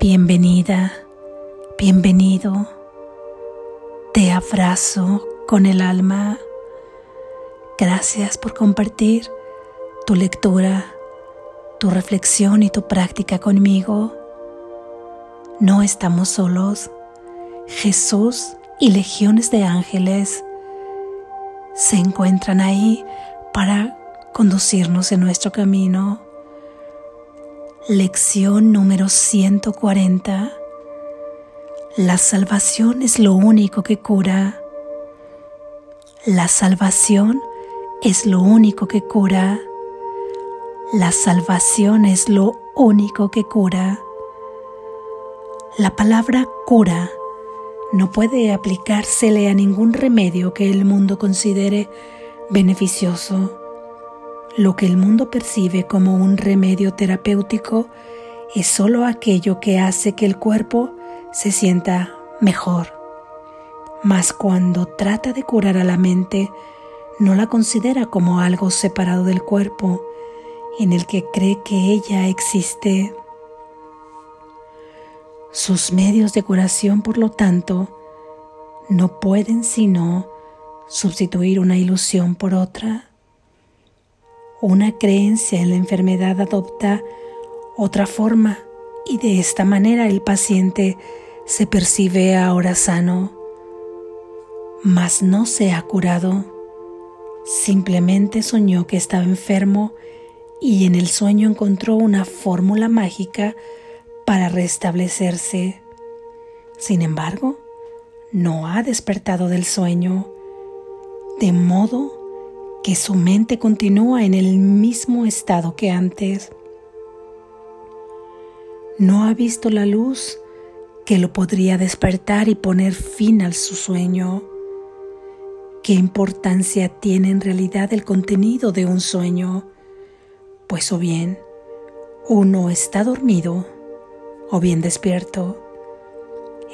Bienvenida, bienvenido. Te abrazo con el alma. Gracias por compartir tu lectura, tu reflexión y tu práctica conmigo. No estamos solos. Jesús y legiones de ángeles se encuentran ahí para conducirnos en nuestro camino. Lección número 140. La salvación es lo único que cura. La salvación es lo único que cura. La salvación es lo único que cura. La palabra cura no puede aplicársele a ningún remedio que el mundo considere beneficioso. Lo que el mundo percibe como un remedio terapéutico es solo aquello que hace que el cuerpo se sienta mejor. Mas cuando trata de curar a la mente, no la considera como algo separado del cuerpo, en el que cree que ella existe. Sus medios de curación, por lo tanto, no pueden sino sustituir una ilusión por otra. Una creencia en la enfermedad adopta otra forma y de esta manera el paciente se percibe ahora sano, mas no se ha curado. Simplemente soñó que estaba enfermo y en el sueño encontró una fórmula mágica para restablecerse. Sin embargo, no ha despertado del sueño, de modo que su mente continúa en el mismo estado que antes. No ha visto la luz que lo podría despertar y poner fin al su sueño. ¿Qué importancia tiene en realidad el contenido de un sueño? Pues o bien uno está dormido o bien despierto.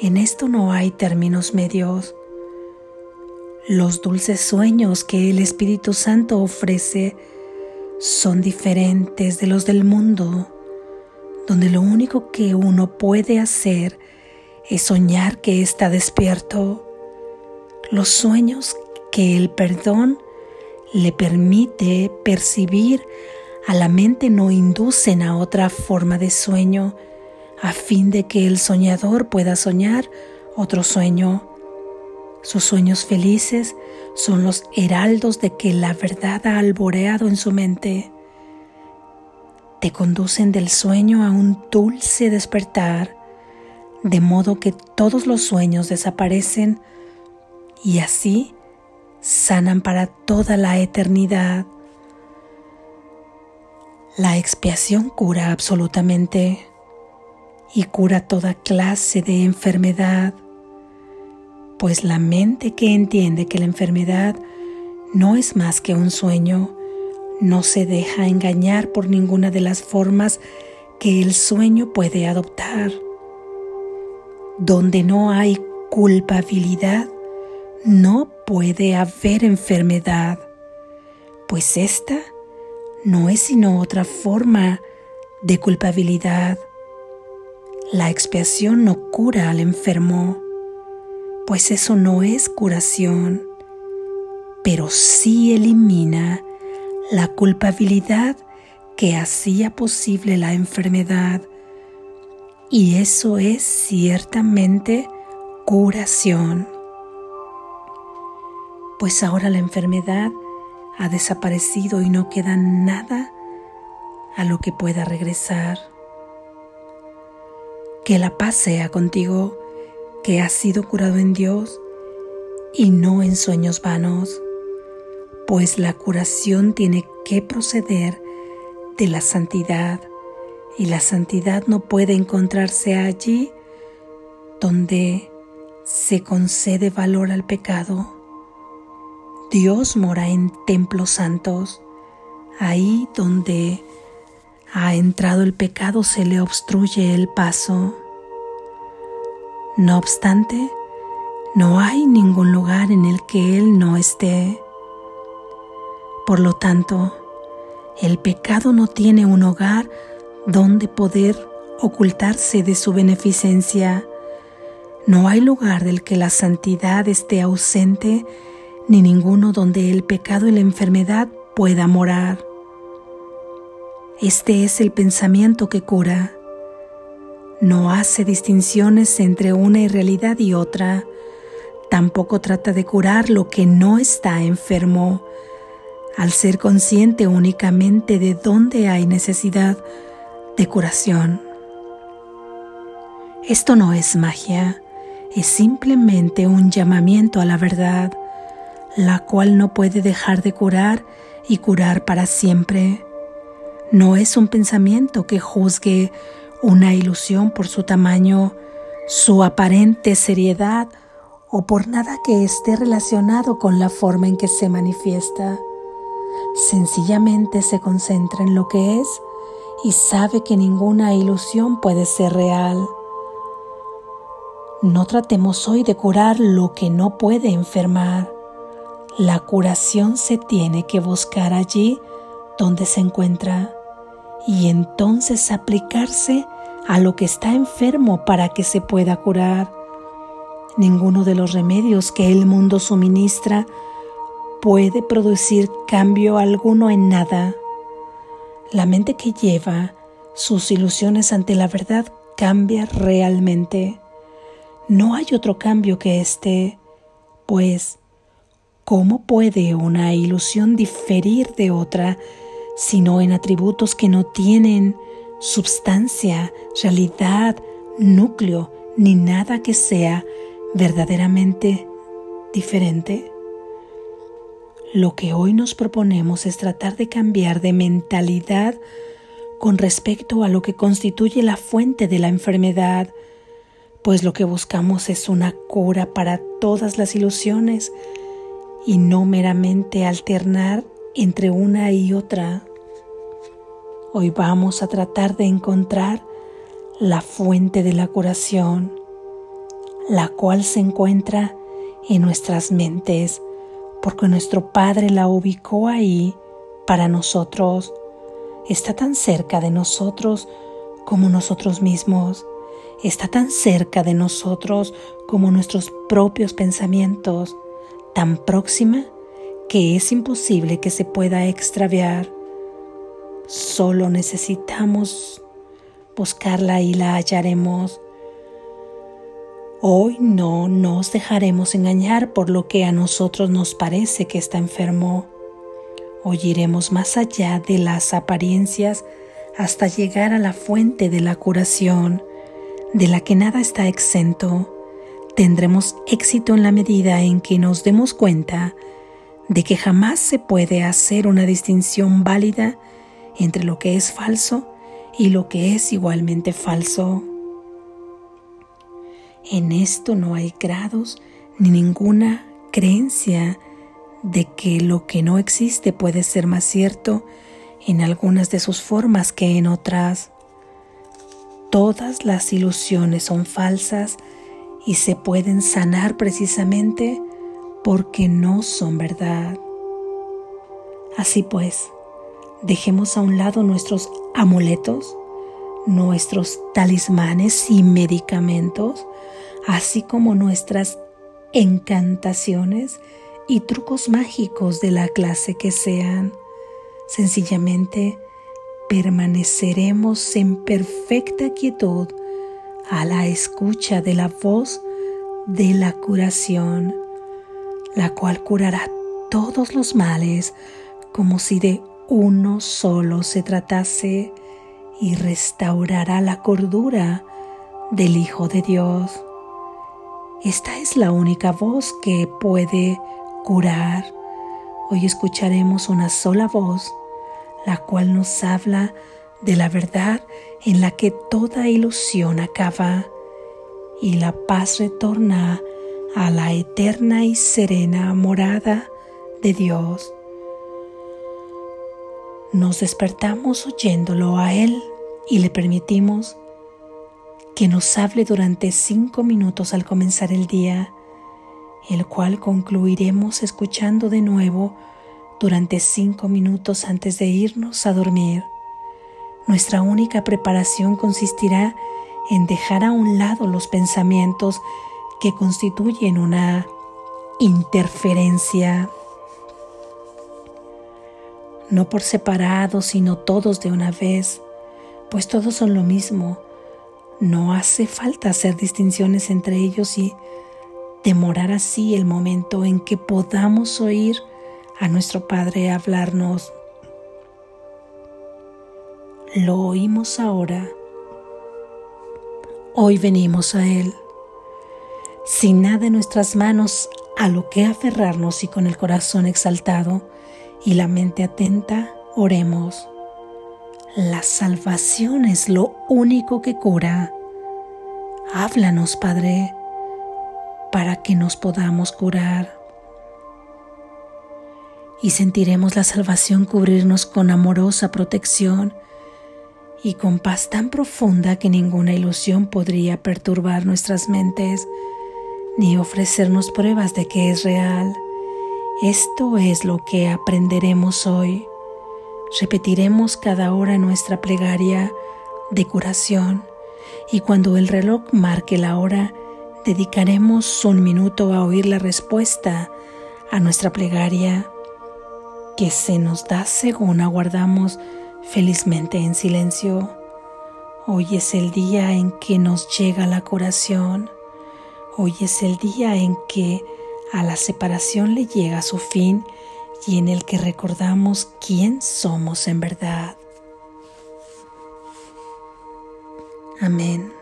En esto no hay términos medios. Los dulces sueños que el Espíritu Santo ofrece son diferentes de los del mundo, donde lo único que uno puede hacer es soñar que está despierto. Los sueños que el perdón le permite percibir a la mente no inducen a otra forma de sueño a fin de que el soñador pueda soñar otro sueño sus sueños felices son los heraldos de que la verdad ha alboreado en su mente. Te conducen del sueño a un dulce despertar, de modo que todos los sueños desaparecen y así sanan para toda la eternidad. La expiación cura absolutamente y cura toda clase de enfermedad pues la mente que entiende que la enfermedad no es más que un sueño, no se deja engañar por ninguna de las formas que el sueño puede adoptar. Donde no hay culpabilidad, no puede haber enfermedad, pues esta no es sino otra forma de culpabilidad. La expiación no cura al enfermo pues eso no es curación, pero sí elimina la culpabilidad que hacía posible la enfermedad. Y eso es ciertamente curación. Pues ahora la enfermedad ha desaparecido y no queda nada a lo que pueda regresar. Que la paz sea contigo que has sido curado en Dios y no en sueños vanos, pues la curación tiene que proceder de la santidad y la santidad no puede encontrarse allí donde se concede valor al pecado. Dios mora en templos santos, ahí donde ha entrado el pecado se le obstruye el paso. No obstante, no hay ningún lugar en el que Él no esté. Por lo tanto, el pecado no tiene un hogar donde poder ocultarse de su beneficencia. No hay lugar del que la santidad esté ausente, ni ninguno donde el pecado y la enfermedad pueda morar. Este es el pensamiento que cura. No hace distinciones entre una irrealidad y otra. Tampoco trata de curar lo que no está enfermo, al ser consciente únicamente de dónde hay necesidad de curación. Esto no es magia, es simplemente un llamamiento a la verdad, la cual no puede dejar de curar y curar para siempre. No es un pensamiento que juzgue una ilusión por su tamaño, su aparente seriedad o por nada que esté relacionado con la forma en que se manifiesta. Sencillamente se concentra en lo que es y sabe que ninguna ilusión puede ser real. No tratemos hoy de curar lo que no puede enfermar. La curación se tiene que buscar allí donde se encuentra y entonces aplicarse a lo que está enfermo para que se pueda curar. Ninguno de los remedios que el mundo suministra puede producir cambio alguno en nada. La mente que lleva sus ilusiones ante la verdad cambia realmente. No hay otro cambio que este, pues, ¿cómo puede una ilusión diferir de otra sino en atributos que no tienen substancia, realidad, núcleo, ni nada que sea verdaderamente diferente? Lo que hoy nos proponemos es tratar de cambiar de mentalidad con respecto a lo que constituye la fuente de la enfermedad, pues lo que buscamos es una cura para todas las ilusiones y no meramente alternar entre una y otra. Hoy vamos a tratar de encontrar la fuente de la curación, la cual se encuentra en nuestras mentes, porque nuestro Padre la ubicó ahí para nosotros. Está tan cerca de nosotros como nosotros mismos. Está tan cerca de nosotros como nuestros propios pensamientos, tan próxima que es imposible que se pueda extraviar. Solo necesitamos buscarla y la hallaremos. Hoy no nos dejaremos engañar por lo que a nosotros nos parece que está enfermo. Hoy iremos más allá de las apariencias hasta llegar a la fuente de la curación, de la que nada está exento. Tendremos éxito en la medida en que nos demos cuenta de que jamás se puede hacer una distinción válida entre lo que es falso y lo que es igualmente falso. En esto no hay grados ni ninguna creencia de que lo que no existe puede ser más cierto en algunas de sus formas que en otras. Todas las ilusiones son falsas y se pueden sanar precisamente porque no son verdad. Así pues, dejemos a un lado nuestros amuletos, nuestros talismanes y medicamentos, así como nuestras encantaciones y trucos mágicos de la clase que sean. Sencillamente permaneceremos en perfecta quietud a la escucha de la voz de la curación la cual curará todos los males como si de uno solo se tratase y restaurará la cordura del Hijo de Dios. Esta es la única voz que puede curar. Hoy escucharemos una sola voz, la cual nos habla de la verdad en la que toda ilusión acaba y la paz retorna a la eterna y serena morada de Dios. Nos despertamos oyéndolo a Él y le permitimos que nos hable durante cinco minutos al comenzar el día, el cual concluiremos escuchando de nuevo durante cinco minutos antes de irnos a dormir. Nuestra única preparación consistirá en dejar a un lado los pensamientos que constituyen una interferencia, no por separado, sino todos de una vez, pues todos son lo mismo. No hace falta hacer distinciones entre ellos y demorar así el momento en que podamos oír a nuestro Padre hablarnos. Lo oímos ahora. Hoy venimos a Él. Sin nada en nuestras manos a lo que aferrarnos y con el corazón exaltado y la mente atenta, oremos. La salvación es lo único que cura. Háblanos, Padre para que nos podamos curar. Y sentiremos la salvación cubrirnos con amorosa protección y con paz tan profunda que ninguna ilusión podría perturbar nuestras mentes ni ofrecernos pruebas de que es real. Esto es lo que aprenderemos hoy. Repetiremos cada hora nuestra plegaria de curación y cuando el reloj marque la hora, dedicaremos un minuto a oír la respuesta a nuestra plegaria que se nos da según aguardamos felizmente en silencio. Hoy es el día en que nos llega la curación. Hoy es el día en que a la separación le llega su fin y en el que recordamos quién somos en verdad. Amén.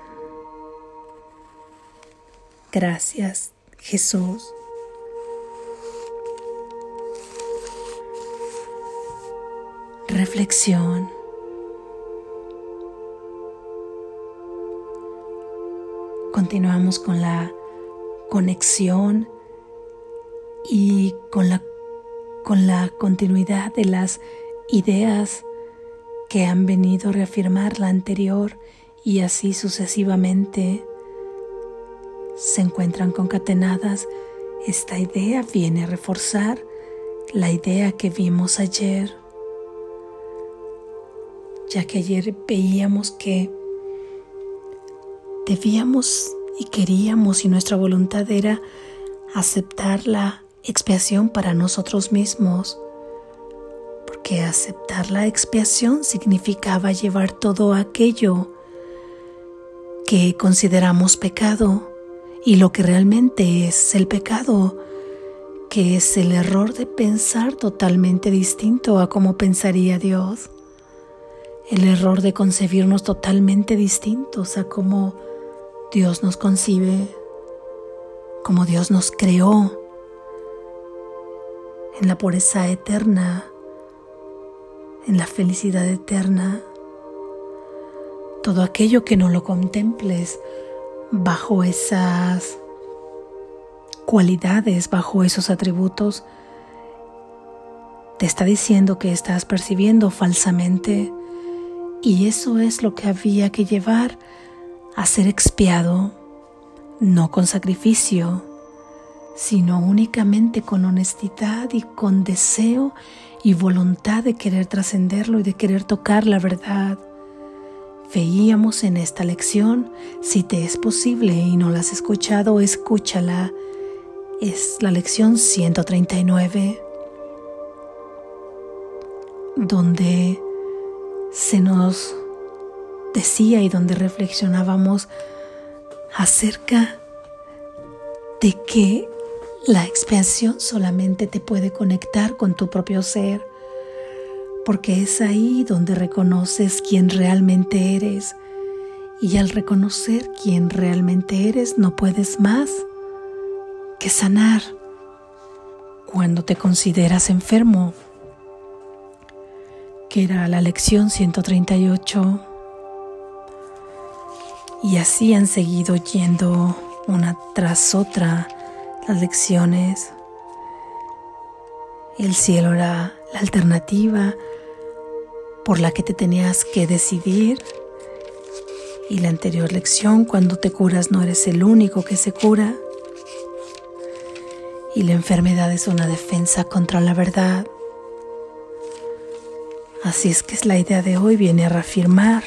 Gracias, Jesús. Reflexión. Continuamos con la conexión y con la, con la continuidad de las ideas que han venido a reafirmar la anterior y así sucesivamente se encuentran concatenadas, esta idea viene a reforzar la idea que vimos ayer, ya que ayer veíamos que debíamos y queríamos y nuestra voluntad era aceptar la expiación para nosotros mismos, porque aceptar la expiación significaba llevar todo aquello que consideramos pecado. Y lo que realmente es el pecado, que es el error de pensar totalmente distinto a como pensaría Dios, el error de concebirnos totalmente distintos a como Dios nos concibe, como Dios nos creó, en la pureza eterna, en la felicidad eterna. Todo aquello que no lo contemples bajo esas cualidades, bajo esos atributos, te está diciendo que estás percibiendo falsamente y eso es lo que había que llevar a ser expiado, no con sacrificio, sino únicamente con honestidad y con deseo y voluntad de querer trascenderlo y de querer tocar la verdad. Veíamos en esta lección, si te es posible y no la has escuchado, escúchala. Es la lección 139, donde se nos decía y donde reflexionábamos acerca de que la expiación solamente te puede conectar con tu propio ser porque es ahí donde reconoces quién realmente eres. Y al reconocer quién realmente eres, no puedes más que sanar cuando te consideras enfermo, que era la lección 138. Y así han seguido yendo una tras otra las lecciones. El cielo era la alternativa por la que te tenías que decidir. Y la anterior lección, cuando te curas no eres el único que se cura. Y la enfermedad es una defensa contra la verdad. Así es que es la idea de hoy viene a reafirmar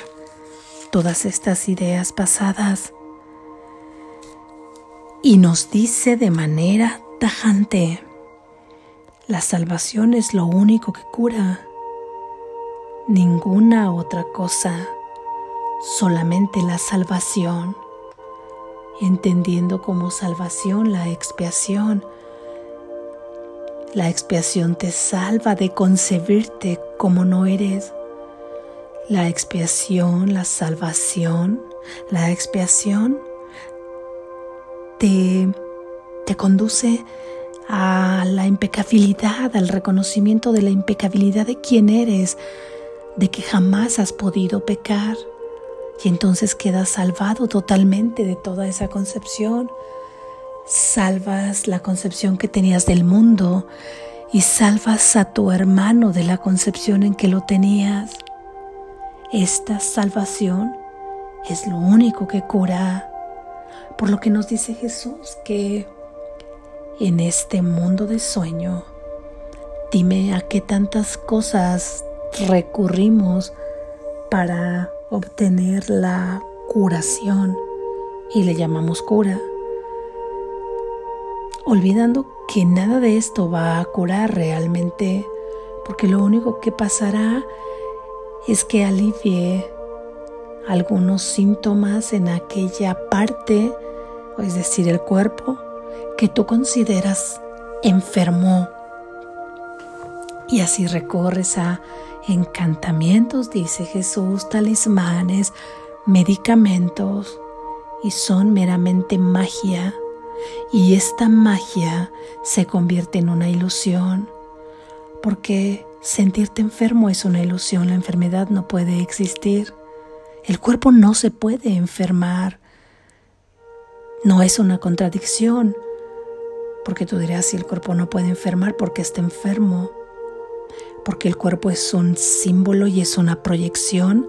todas estas ideas pasadas y nos dice de manera tajante, la salvación es lo único que cura, ninguna otra cosa, solamente la salvación, entendiendo como salvación la expiación, la expiación te salva de concebirte como no eres. La expiación, la salvación, la expiación te, conduce a la impecabilidad, al reconocimiento de la impecabilidad de quién eres, de que jamás has podido pecar. Y entonces quedas salvado totalmente de toda esa concepción salvas la concepción que tenías del mundo y salvas a tu hermano de la concepción en que lo tenías. Esta salvación es lo único que cura, por lo que nos dice Jesús que en este mundo de sueño, dime a qué tantas cosas recurrimos para obtener la curación y le llamamos cura olvidando que nada de esto va a curar realmente, porque lo único que pasará es que alivie algunos síntomas en aquella parte, es decir, el cuerpo, que tú consideras enfermo. Y así recorres a encantamientos, dice Jesús, talismanes, medicamentos, y son meramente magia y esta magia se convierte en una ilusión, porque sentirte enfermo es una ilusión, la enfermedad no puede existir, el cuerpo no se puede enfermar, no es una contradicción, porque tú dirás si el cuerpo no puede enfermar porque está enfermo, porque el cuerpo es un símbolo y es una proyección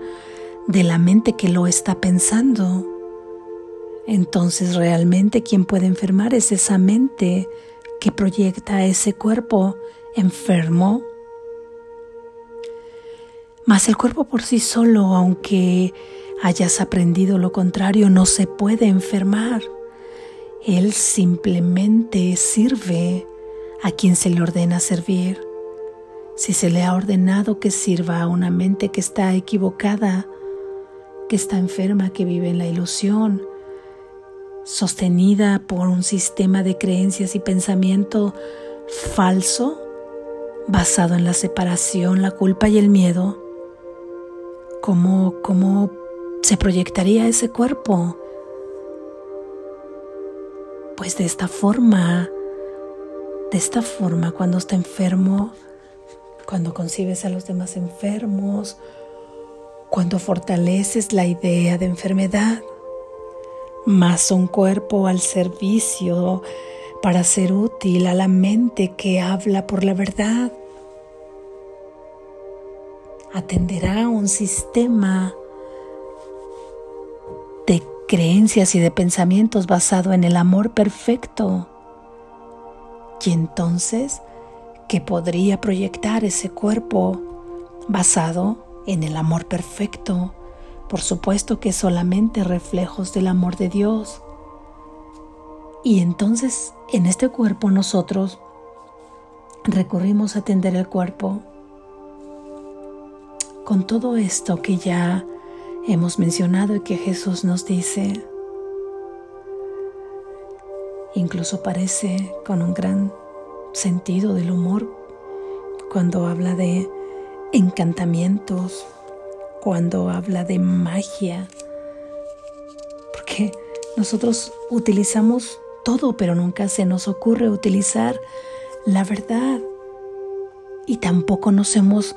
de la mente que lo está pensando. Entonces realmente quien puede enfermar es esa mente que proyecta ese cuerpo enfermo. Mas el cuerpo por sí solo, aunque hayas aprendido lo contrario, no se puede enfermar. Él simplemente sirve a quien se le ordena servir. Si se le ha ordenado que sirva a una mente que está equivocada, que está enferma, que vive en la ilusión, sostenida por un sistema de creencias y pensamiento falso basado en la separación, la culpa y el miedo, ¿cómo, cómo se proyectaría ese cuerpo? Pues de esta forma, de esta forma, cuando está enfermo, cuando concibes a los demás enfermos, cuando fortaleces la idea de enfermedad, más un cuerpo al servicio para ser útil a la mente que habla por la verdad. Atenderá un sistema de creencias y de pensamientos basado en el amor perfecto. Y entonces, ¿qué podría proyectar ese cuerpo basado en el amor perfecto? Por supuesto que solamente reflejos del amor de Dios. Y entonces en este cuerpo nosotros recurrimos a atender el cuerpo con todo esto que ya hemos mencionado y que Jesús nos dice. Incluso parece con un gran sentido del humor cuando habla de encantamientos, cuando habla de magia, porque nosotros utilizamos todo, pero nunca se nos ocurre utilizar la verdad. Y tampoco nos hemos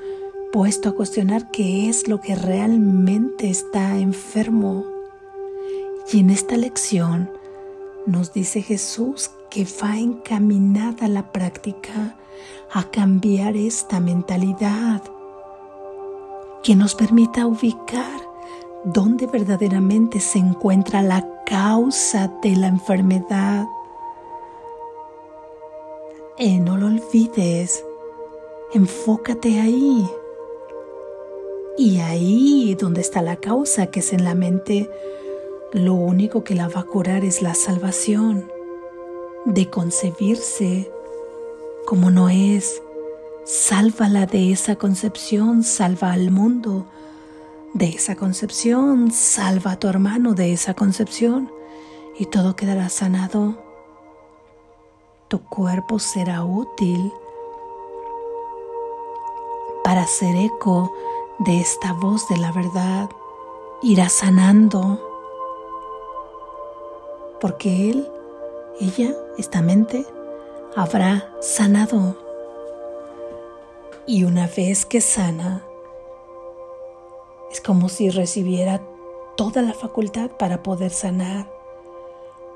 puesto a cuestionar qué es lo que realmente está enfermo. Y en esta lección nos dice Jesús que va encaminada la práctica a cambiar esta mentalidad que nos permita ubicar dónde verdaderamente se encuentra la causa de la enfermedad. Y no lo olvides, enfócate ahí. Y ahí donde está la causa, que es en la mente, lo único que la va a curar es la salvación de concebirse como no es. Sálvala de esa concepción, salva al mundo de esa concepción, salva a tu hermano de esa concepción y todo quedará sanado. Tu cuerpo será útil para hacer eco de esta voz de la verdad. Irá sanando porque él, ella, esta mente, habrá sanado. Y una vez que sana, es como si recibiera toda la facultad para poder sanar,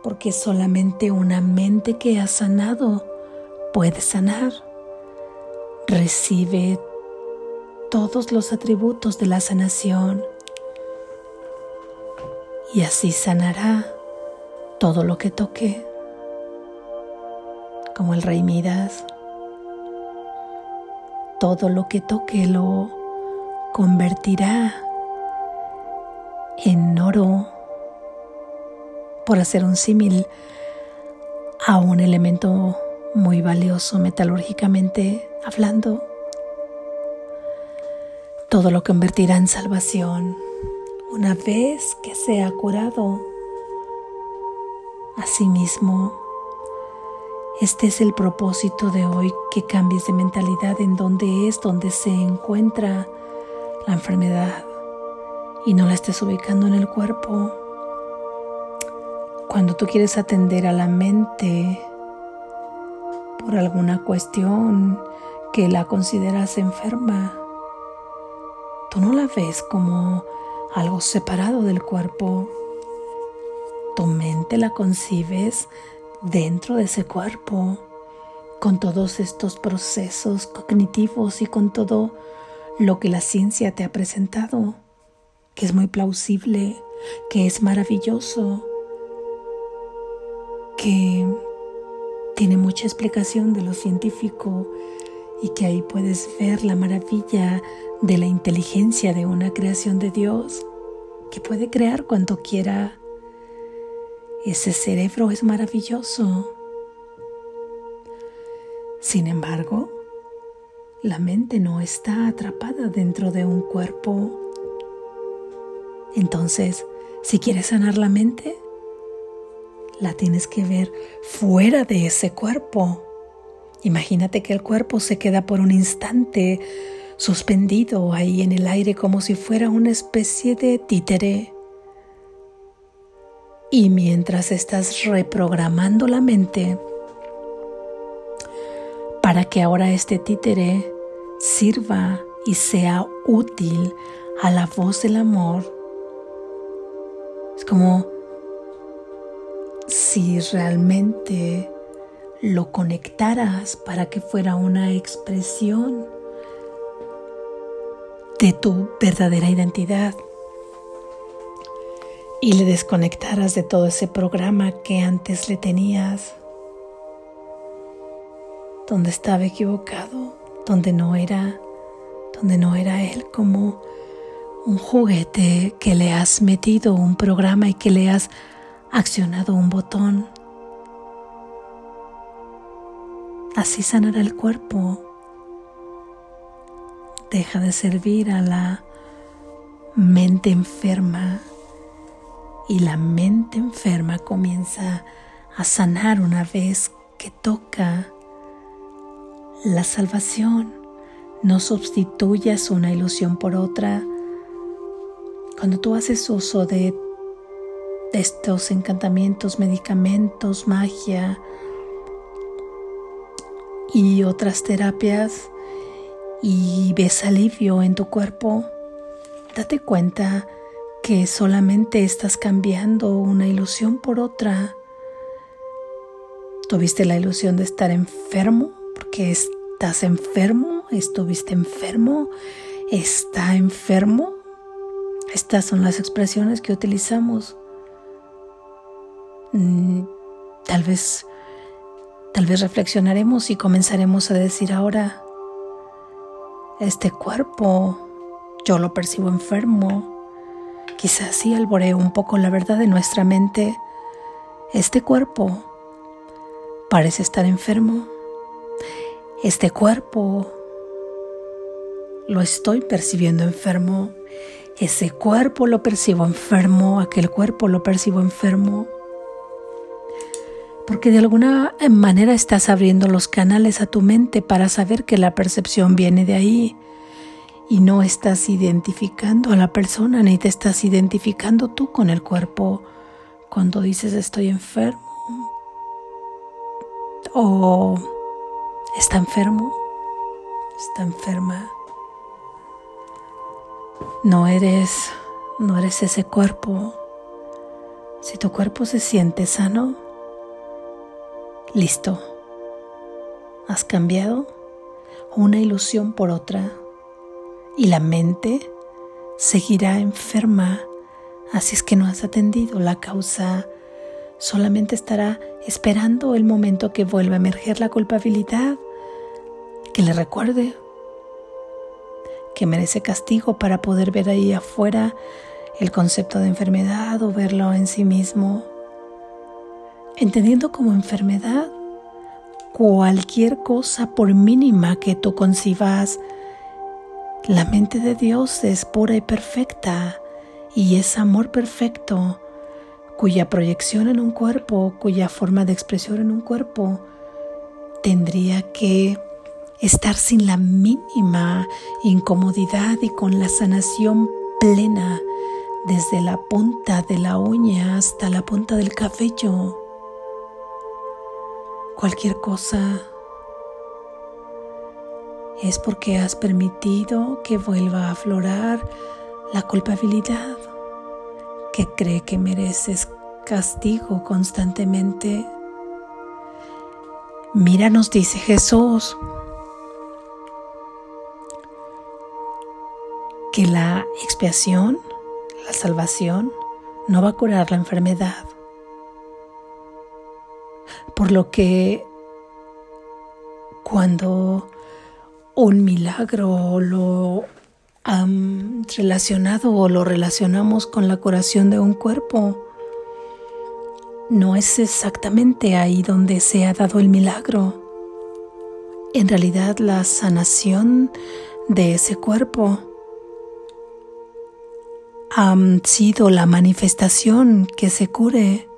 porque solamente una mente que ha sanado puede sanar. Recibe todos los atributos de la sanación y así sanará todo lo que toque, como el rey Midas. Todo lo que toque lo convertirá en oro, por hacer un símil a un elemento muy valioso metalúrgicamente hablando. Todo lo convertirá en salvación una vez que sea curado a sí mismo. Este es el propósito de hoy, que cambies de mentalidad en donde es donde se encuentra la enfermedad y no la estés ubicando en el cuerpo. Cuando tú quieres atender a la mente por alguna cuestión que la consideras enferma, tú no la ves como algo separado del cuerpo. Tu mente la concibes dentro de ese cuerpo, con todos estos procesos cognitivos y con todo lo que la ciencia te ha presentado, que es muy plausible, que es maravilloso, que tiene mucha explicación de lo científico y que ahí puedes ver la maravilla de la inteligencia de una creación de Dios que puede crear cuanto quiera. Ese cerebro es maravilloso. Sin embargo, la mente no está atrapada dentro de un cuerpo. Entonces, si quieres sanar la mente, la tienes que ver fuera de ese cuerpo. Imagínate que el cuerpo se queda por un instante suspendido ahí en el aire como si fuera una especie de títere. Y mientras estás reprogramando la mente para que ahora este títere sirva y sea útil a la voz del amor. Es como si realmente lo conectaras para que fuera una expresión de tu verdadera identidad y le desconectaras de todo ese programa que antes le tenías, donde estaba equivocado donde no era, donde no era él como un juguete que le has metido un programa y que le has accionado un botón. Así sanará el cuerpo. Deja de servir a la mente enferma y la mente enferma comienza a sanar una vez que toca la salvación. No sustituyas una ilusión por otra. Cuando tú haces uso de estos encantamientos, medicamentos, magia y otras terapias y ves alivio en tu cuerpo, date cuenta que solamente estás cambiando una ilusión por otra. Tuviste la ilusión de estar enfermo porque estás enfermo, estuviste enfermo, está enfermo. Estas son las expresiones que utilizamos. Mm, tal vez, tal vez reflexionaremos y comenzaremos a decir ahora, este cuerpo yo lo percibo enfermo. Quizás sí alboreo un poco la verdad de nuestra mente. Este cuerpo parece estar enfermo. Este cuerpo lo estoy percibiendo enfermo. Ese cuerpo lo percibo enfermo, aquel cuerpo lo percibo enfermo. Porque de alguna manera estás abriendo los canales a tu mente para saber que la percepción viene de ahí y no estás identificando a la persona ni te estás identificando tú con el cuerpo cuando dices estoy enfermo o está enfermo, está enferma. No eres, no eres ese cuerpo. Si tu cuerpo se siente sano, listo. Has cambiado una ilusión por otra y la mente seguirá enferma. Así es que no has atendido la causa. Solamente estará esperando el momento que vuelva a emerger la culpabilidad, que le recuerde que merece castigo para poder ver ahí afuera el concepto de enfermedad o verlo en sí mismo. Entendiendo como enfermedad cualquier cosa por mínima que tú concibas, la mente de Dios es pura y perfecta y es amor perfecto cuya proyección en un cuerpo, cuya forma de expresión en un cuerpo tendría que estar sin la mínima incomodidad y con la sanación plena desde la punta de la uña hasta la punta del cabello. Cualquier cosa es porque has permitido que vuelva a aflorar la culpabilidad, que cree que mereces castigo constantemente. Mira, nos dice Jesús, que la expiación, la salvación, no va a curar la enfermedad. Por lo que cuando un milagro lo han relacionado o lo relacionamos con la curación de un cuerpo, no es exactamente ahí donde se ha dado el milagro. En realidad la sanación de ese cuerpo ha sido la manifestación que se cure,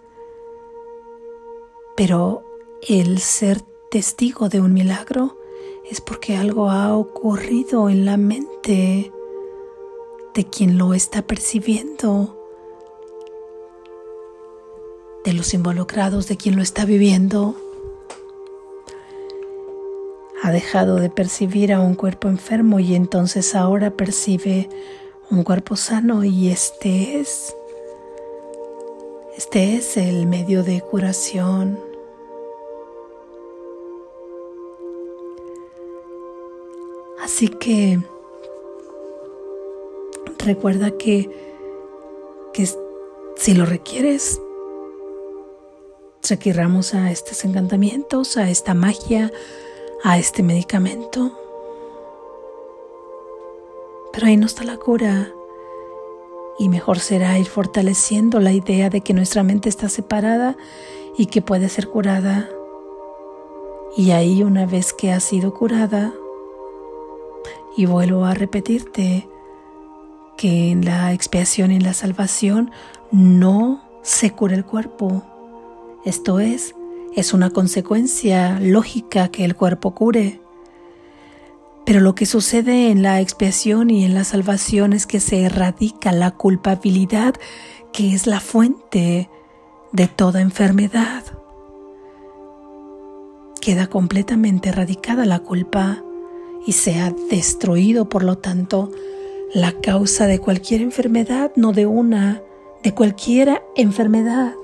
pero el ser testigo de un milagro es porque algo ha ocurrido en la mente de quien lo está percibiendo, de los involucrados, de quien lo está viviendo. Ha dejado de percibir a un cuerpo enfermo y entonces ahora percibe un cuerpo sano y este es este es el medio de curación. Así que recuerda que, que si lo requieres, requiramos a estos encantamientos, a esta magia, a este medicamento. Pero ahí no está la cura. Y mejor será ir fortaleciendo la idea de que nuestra mente está separada y que puede ser curada. Y ahí una vez que ha sido curada, y vuelvo a repetirte que en la expiación y en la salvación no se cura el cuerpo. Esto es, es una consecuencia lógica que el cuerpo cure. Pero lo que sucede en la expiación y en la salvación es que se erradica la culpabilidad que es la fuente de toda enfermedad. Queda completamente erradicada la culpa y se ha destruido, por lo tanto, la causa de cualquier enfermedad, no de una, de cualquier enfermedad.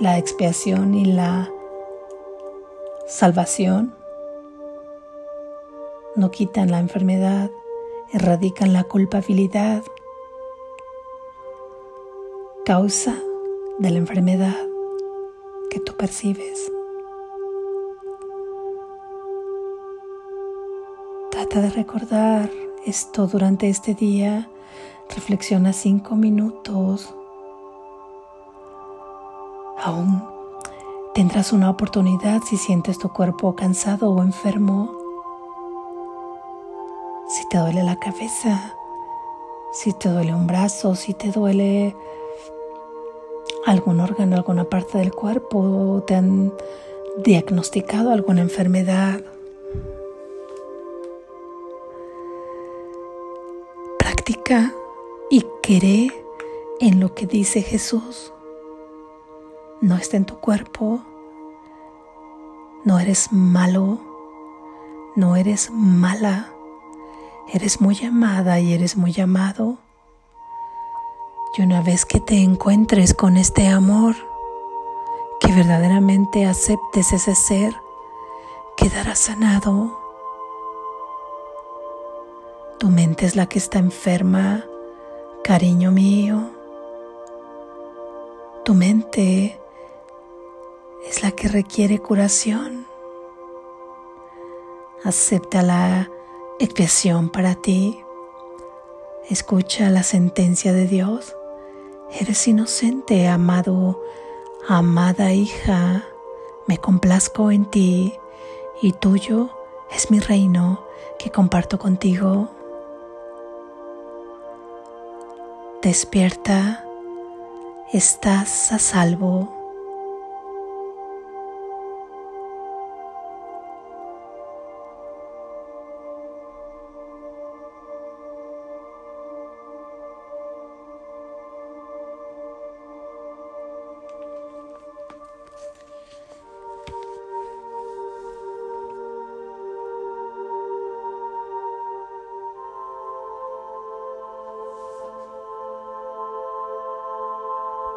La expiación y la salvación no quitan la enfermedad, erradican la culpabilidad, causa de la enfermedad que tú percibes. Trata de recordar esto durante este día. Reflexiona cinco minutos. Aún tendrás una oportunidad si sientes tu cuerpo cansado o enfermo. Si te duele la cabeza, si te duele un brazo, si te duele algún órgano, alguna parte del cuerpo, te han diagnosticado alguna enfermedad. Practica y cree en lo que dice Jesús. No está en tu cuerpo, no eres malo, no eres mala, eres muy amada y eres muy amado. Y una vez que te encuentres con este amor, que verdaderamente aceptes ese ser, quedarás sanado. Tu mente es la que está enferma, cariño mío. Tu mente es la que requiere curación. Acepta la expiación para ti. Escucha la sentencia de Dios Eres inocente, amado, amada hija, me complazco en ti y tuyo es mi reino que comparto contigo. Despierta, estás a salvo.